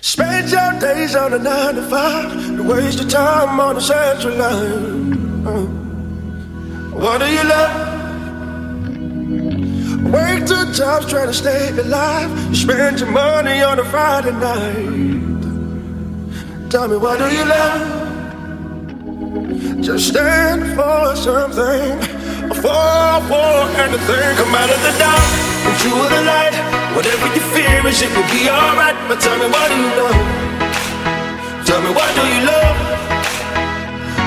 Spend your days on a nine to five, to waste your time on the central line. Uh, what do you love? Work two jobs trying to stay alive. You spend your money on a Friday night. Tell me, what do you love? Just stand for something, fall for anything. Come out of the dark into the light. Whatever you fear is, it will be alright. But tell me, what do you love? Tell me, what do you love?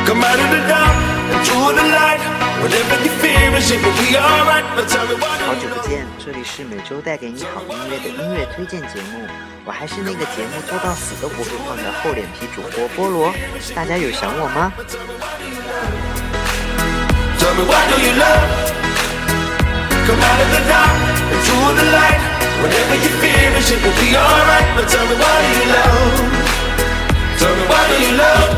Come out of the dark into the light. Whatever you fear is, it will be alright. But tell me, what do 好 you 久?不见，这里是每周带给你好音乐的音乐推荐节目，我还是那个节目做到死都不会换的厚脸皮主播菠萝，大家有想我吗？Tell me what do you love? Come out of the dark into the light. Whatever you fear it will be alright. But tell me what do you love? Tell me what do you love?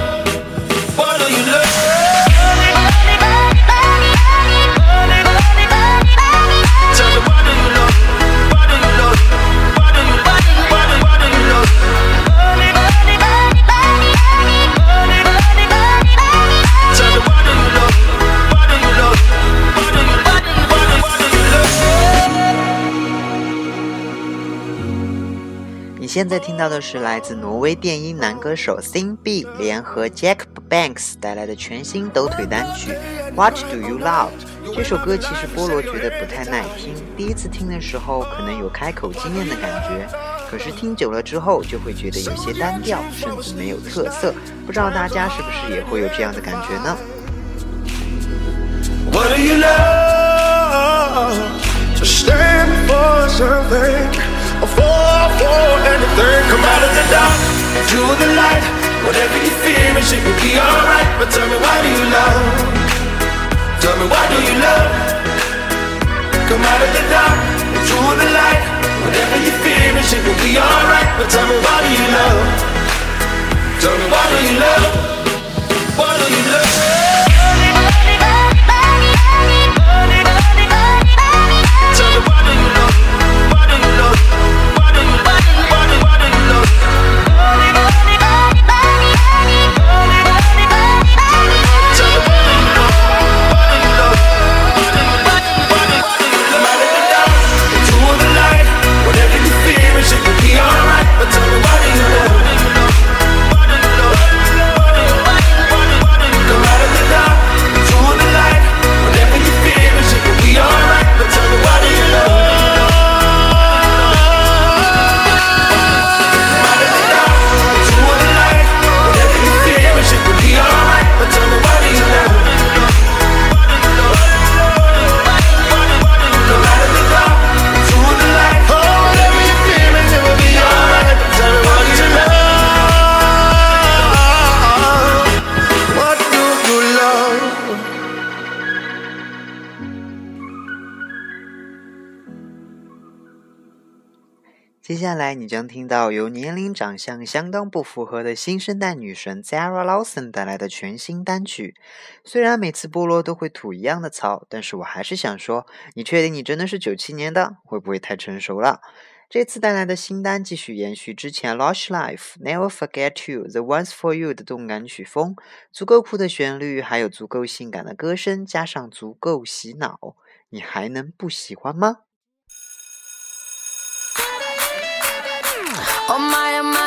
现在听到的是来自挪威电音男歌手 Sing B 联合 Jack Banks 带来的全新抖腿单曲 What Do You Love。这首歌其实菠萝觉得不太耐听，第一次听的时候可能有开口惊艳的感觉，可是听久了之后就会觉得有些单调，甚至没有特色。不知道大家是不是也会有这样的感觉呢？What do you love? To stand for something, fall for anything. Come out of the dark into the light. Whatever you fear is, it will be alright. But tell me, why do you love? Tell me, why do you love? Come out of the dark into the light. Whatever you fear is, it will be alright. But tell me, why do 接下来你将听到由年龄长相相当不符合的新生代女神 Zara Lawson 带来的全新单曲。虽然每次菠萝都会吐一样的槽，但是我还是想说，你确定你真的是九七年的？会不会太成熟了？这次带来的新单继续延续之前 Lush Life、Never Forget You、The Ones for You 的动感曲风，足够酷的旋律，还有足够性感的歌声，加上足够洗脑，你还能不喜欢吗？Oh my, oh my,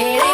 It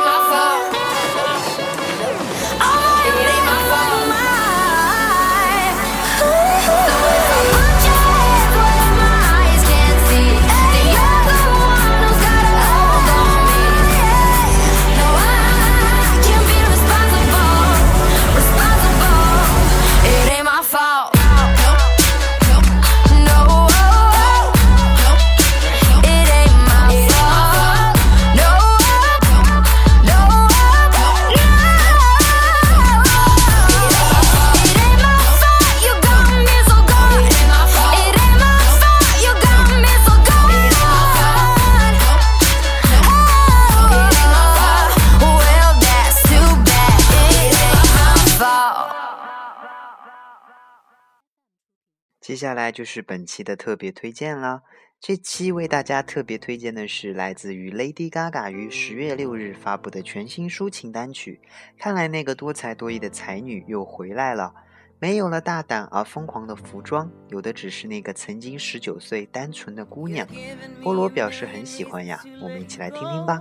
接下来就是本期的特别推荐了。这期为大家特别推荐的是来自于 Lady Gaga 于十月六日发布的全新抒情单曲。看来那个多才多艺的才女又回来了，没有了大胆而疯狂的服装，有的只是那个曾经十九岁单纯的姑娘。菠萝表示很喜欢呀，我们一起来听听吧。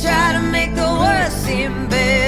try to make the worst seem better.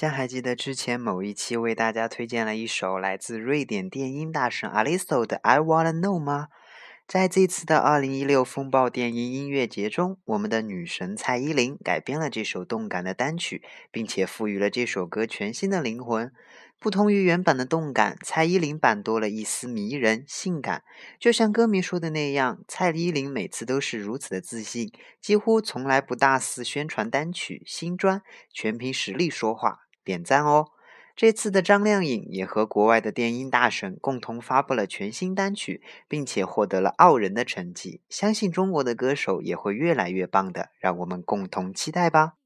家还记得之前某一期为大家推荐了一首来自瑞典电音大神 Aliso 的《I Wanna Know》吗？在这次的2016风暴电音音乐节中，我们的女神蔡依林改编了这首动感的单曲，并且赋予了这首歌全新的灵魂。不同于原版的动感，蔡依林版多了一丝迷人、性感。就像歌迷说的那样，蔡依林每次都是如此的自信，几乎从来不大肆宣传单曲、新专，全凭实力说话，点赞哦！这次的张靓颖也和国外的电音大神共同发布了全新单曲，并且获得了傲人的成绩。相信中国的歌手也会越来越棒的，让我们共同期待吧。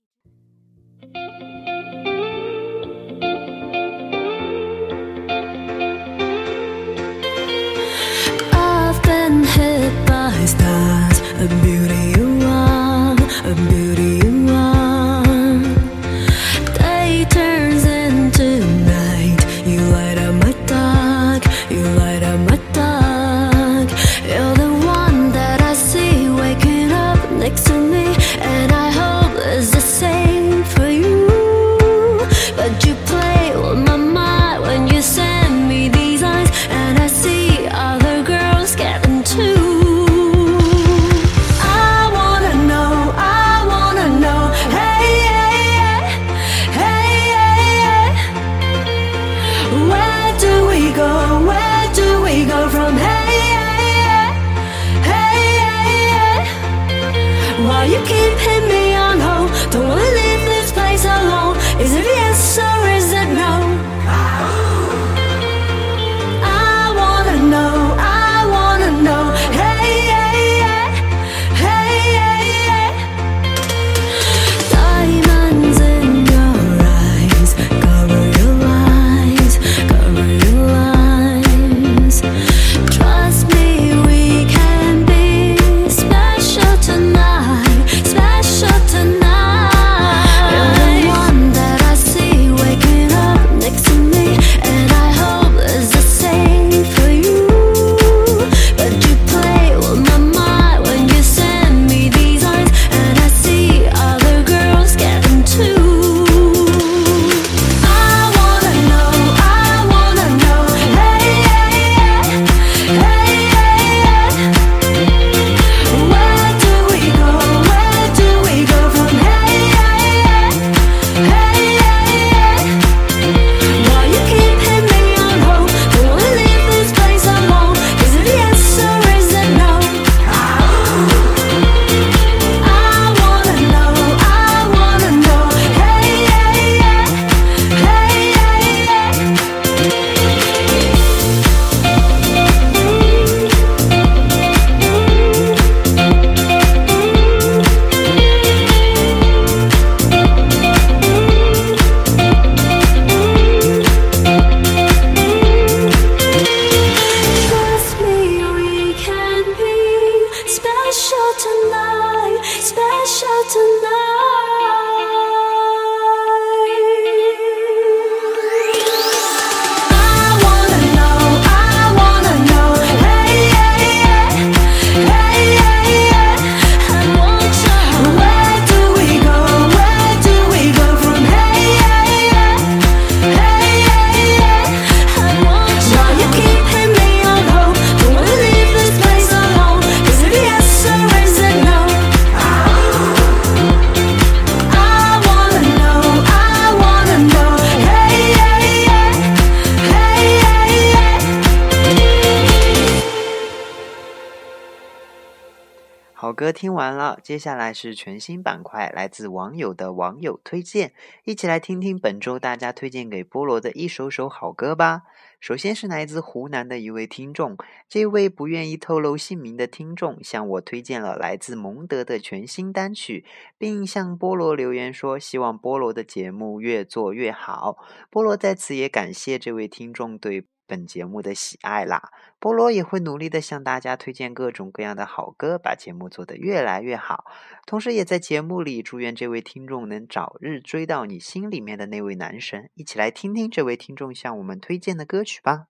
歌听完了，接下来是全新板块，来自网友的网友推荐，一起来听听本周大家推荐给菠萝的一首首好歌吧。首先是来自湖南的一位听众，这位不愿意透露姓名的听众向我推荐了来自蒙德的全新单曲，并向菠萝留言说希望菠萝的节目越做越好。菠萝在此也感谢这位听众对本节目的喜爱啦。菠萝也会努力的向大家推荐各种各样的好歌，把节目做得越来越好。同时，也在节目里祝愿这位听众能早日追到你心里面的那位男神。一起来听听这位听众向我们推荐的歌曲吧。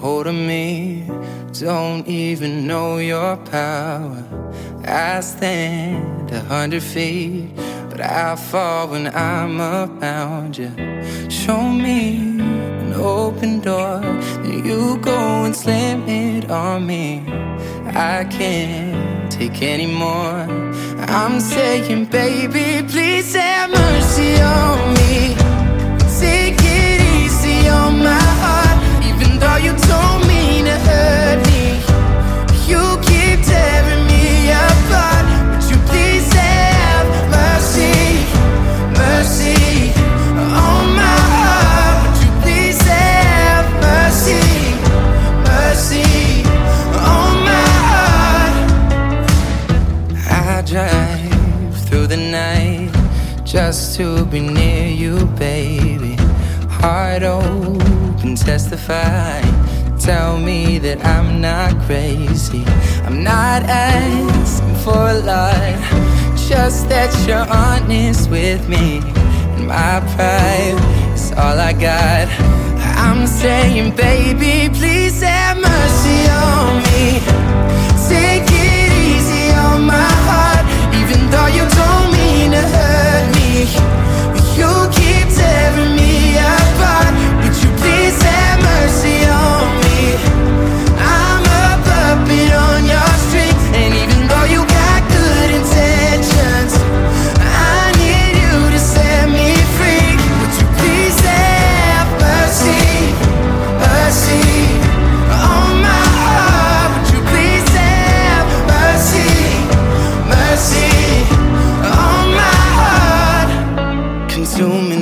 Hold of me, don't even know your power. I stand a hundred feet, but I fall when I'm around you. Show me an open door, then you go and slam it on me. I can't take anymore. I'm saying, baby, please have mercy on me. Take it easy on my heart, even though you to hurt me. You keep tearing me apart. Would you please have mercy, mercy on my heart? Would you please have mercy, mercy on my heart? I drive through the night just to be near testify. Tell me that I'm not crazy. I'm not asking for a lot, just that you're honest with me. And my pride is all I got. I'm saying, baby, please have mercy on me. Take it easy on my heart, even though you don't mean to hurt me.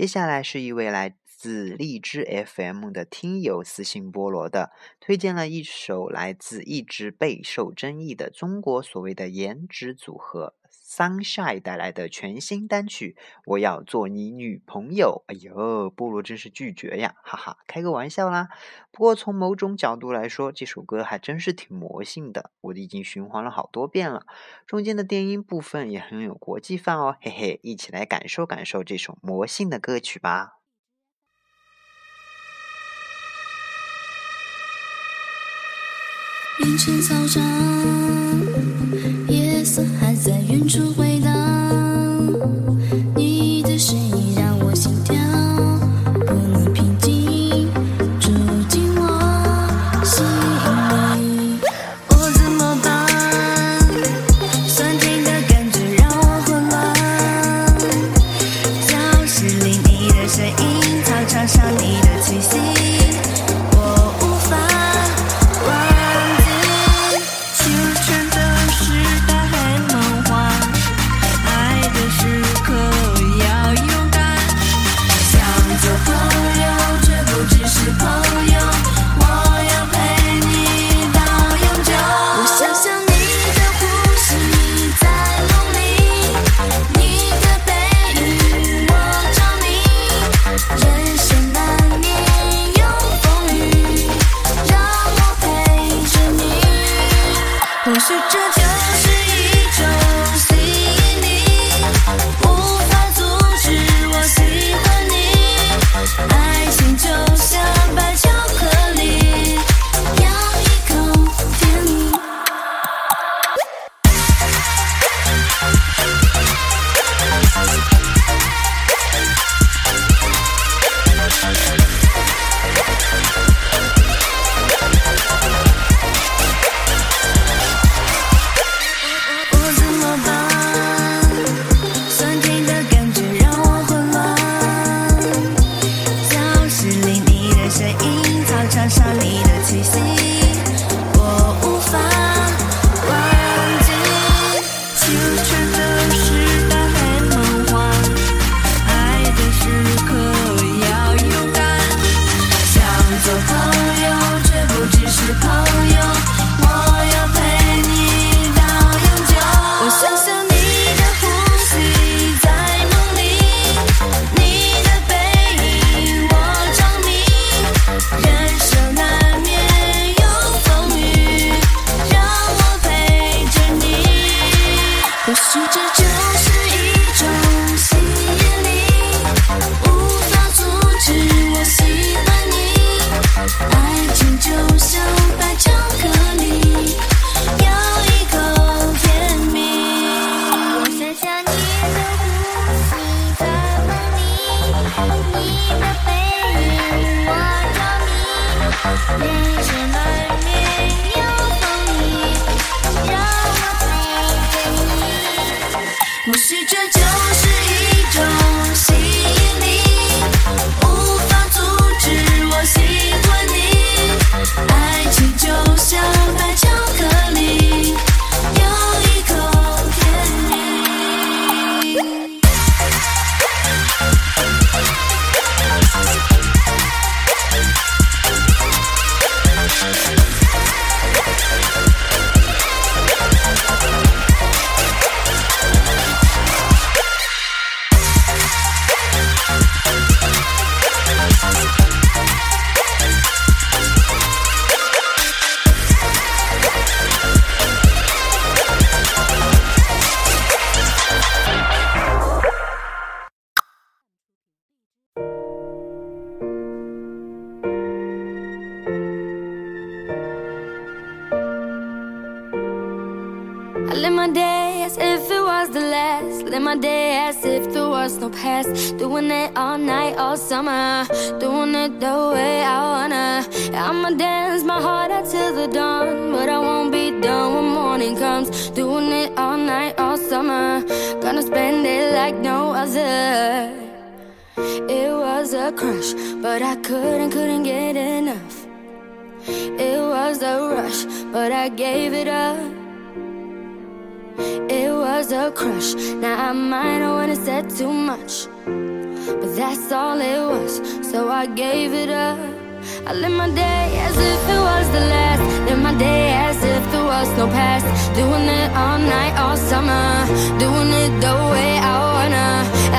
接下来是一位来自荔枝 FM 的听友私信菠萝的，推荐了一首来自一直备受争议的中国所谓的颜值组合。Sunshine 带来的全新单曲《我要做你女朋友》。哎呦，菠萝真是拒绝呀，哈哈，开个玩笑啦。不过从某种角度来说，这首歌还真是挺魔性的，我已经循环了好多遍了。中间的电音部分也很有国际范哦，嘿嘿，一起来感受感受这首魔性的歌曲吧。凌晨操场，夜色还在远处回 I live my day as if it was the last. Live my day as if there was no past. Doing it all night, all summer. Doing it the way I wanna. I'ma dance my heart out till the dawn. But I won't be done when morning comes. Doing it all night, all summer. Gonna spend it like no other. It was a crush, but I couldn't, couldn't get enough. It was a rush, but I gave it up. Was a crush. Now I might have wanna said too much, but that's all it was. So I gave it up. I live my day as if it was the last. Live my day as if there was no past. Doing it all night, all summer. Doing it the way I wanna.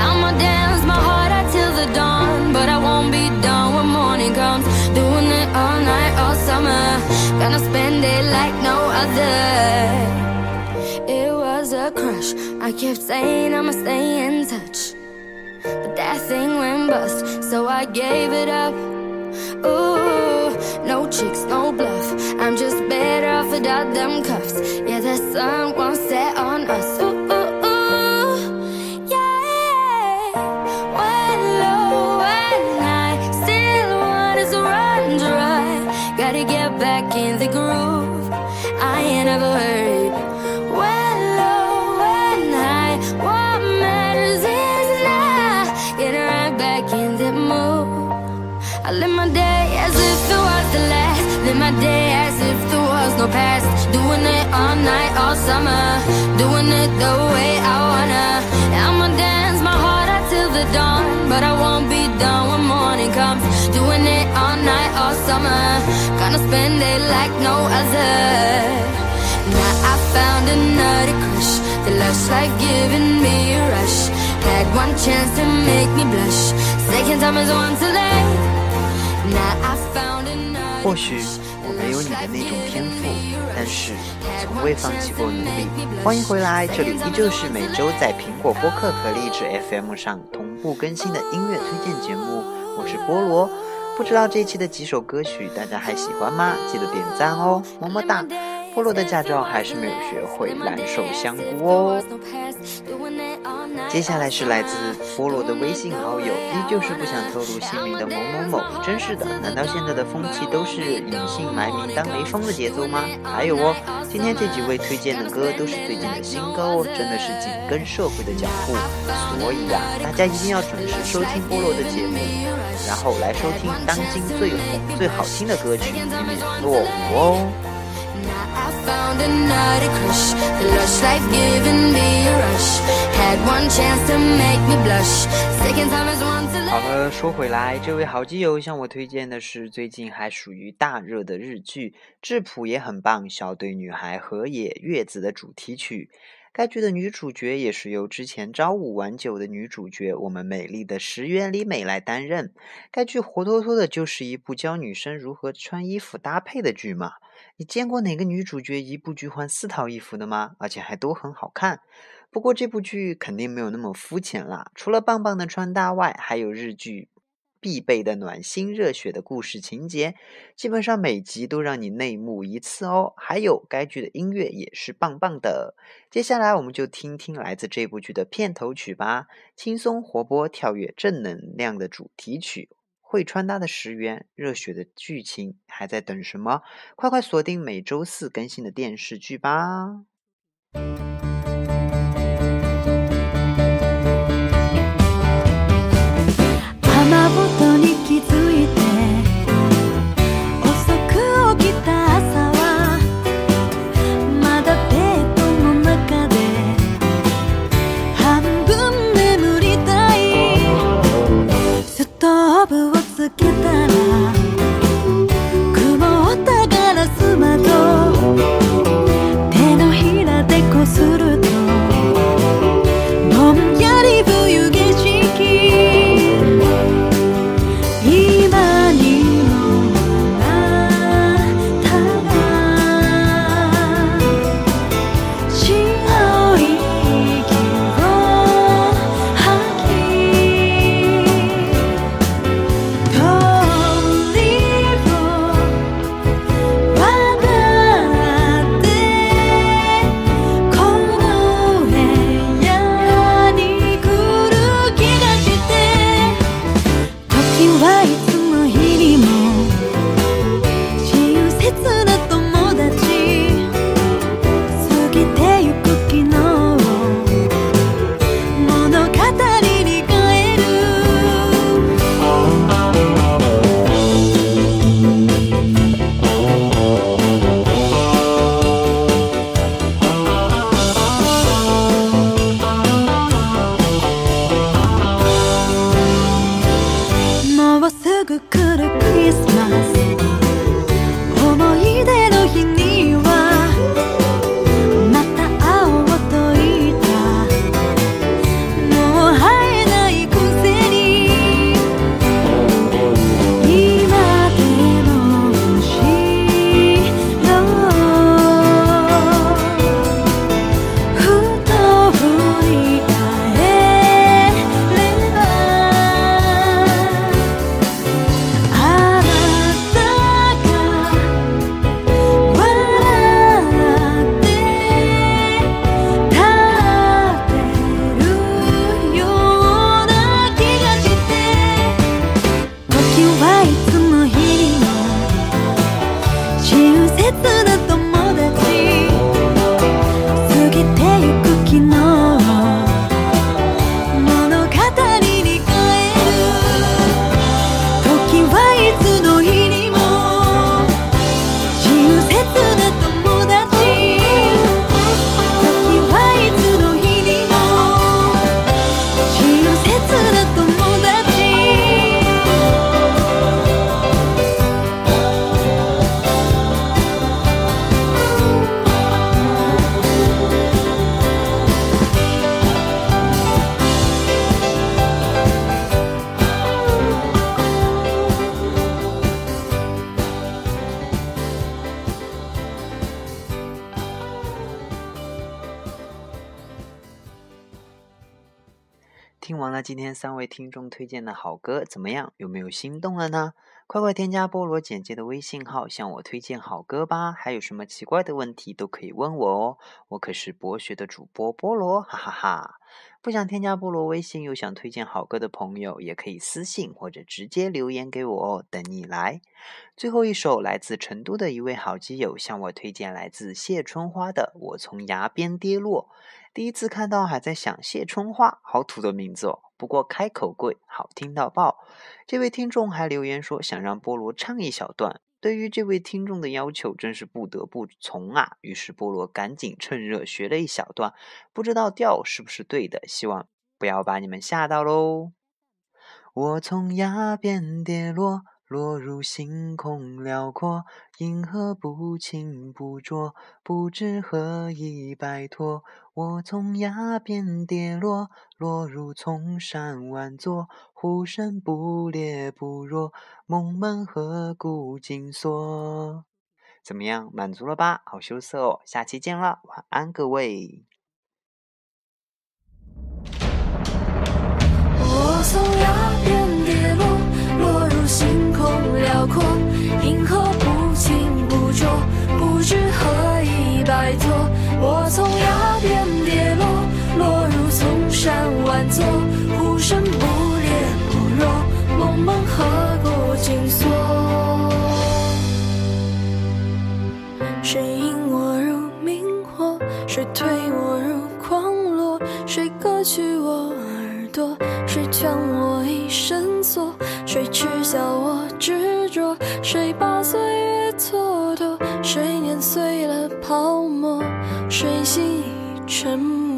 I'ma dance my heart out till the dawn, but I won't be done when morning comes. Doing it all night, all summer. Gonna spend it like no other. A crush. I kept saying I'ma stay in touch. But that thing went bust, so I gave it up. Ooh, no tricks, no bluff. I'm just better off without them cuffs. Yeah, the sun won't set on us. past. Doing it all night, all summer. Doing it the way I wanna. I'ma dance my heart out till the dawn. But I won't be done when morning comes. Doing it all night, all summer. Gonna spend it like no other. Now I found another crush. The love's like giving me a rush. Had one chance to make me blush. Second time is one too. Now I found another. 或许没有你的那种天赋，但是从未放弃过努力。欢迎回来，这里依旧是每周在苹果播客和荔枝 FM 上同步更新的音乐推荐节目，我是菠萝。不知道这期的几首歌曲大家还喜欢吗？记得点赞哦，么么哒。菠萝的驾照还是没有学会，蓝瘦香菇哦。接下来是来自菠萝的微信好友，依旧是不想透露姓名的某某某。真是的，难道现在的风气都是隐姓埋名当雷锋的节奏吗？还有哦，今天这几位推荐的歌都是最近的新歌哦，真的是紧跟社会的脚步。所以呀、大家一定要准时收听菠萝的节目，然后来收听当今最红、最好听的歌曲，以免落伍哦。好了，说回来，这位好基友向我推荐的是最近还属于大热的日剧，质朴也很棒，小队女孩河野月子的主题曲。该剧的女主角也是由之前朝五晚九的女主角我们美丽的石原里美来担任。该剧活脱脱的就是一部教女生如何穿衣服搭配的剧嘛。你见过哪个女主角一部剧换四套衣服的吗？而且还都很好看。不过这部剧肯定没有那么肤浅啦，除了棒棒的穿搭外，还有日剧必备的暖心热血的故事情节，基本上每集都让你泪目一次哦。还有该剧的音乐也是棒棒的。接下来我们就听听来自这部剧的片头曲吧，轻松活泼、跳跃、正能量的主题曲。会穿搭的石原，热血的剧情，还在等什么？快快锁定每周四更新的电视剧吧！く今天三位听众推荐的好歌，怎么样？有没有心动了呢？快快添加菠萝简介的微信号，向我推荐好歌吧！还有什么奇怪的问题都可以问我哦，我可是博学的主播菠萝，哈哈哈！不想添加菠萝微信又想推荐好歌的朋友，也可以私信或者直接留言给我哦，等你来。最后一首来自成都的一位好基友向我推荐来自谢春花的《我从崖边跌落》。第一次看到还在想谢春花，好土的名字哦。不过开口贵，好听到爆。这位听众还留言说想让菠萝唱一小段。对于这位听众的要求，真是不得不从啊。于是菠萝赶紧趁热学了一小段，不知道调是不是对的，希望不要把你们吓到喽。我从崖边跌落，落入星空辽阔，银河不清不浊，不知何以摆脱。我从崖边跌落，落入丛山万座，呼声不烈不弱，梦门何故紧锁？怎么样，满足了吧？好羞涩哦，下期见了，晚安各位。我从崖，星空辽阔，银河不清不浊，不知何以摆脱。我从崖边跌落，落入丛山万座，呼声不烈不弱，梦门何故紧锁？谁引我入明火？谁推我入狂落？谁割去我耳朵？谁将我一生锁？谁耻笑我执着？谁把岁月蹉跎？谁碾碎了泡沫？谁心已沉默？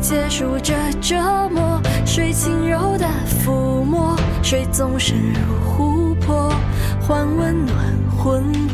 结束这折磨？水轻柔的抚摸？水纵身入湖泊，换温暖魂魄？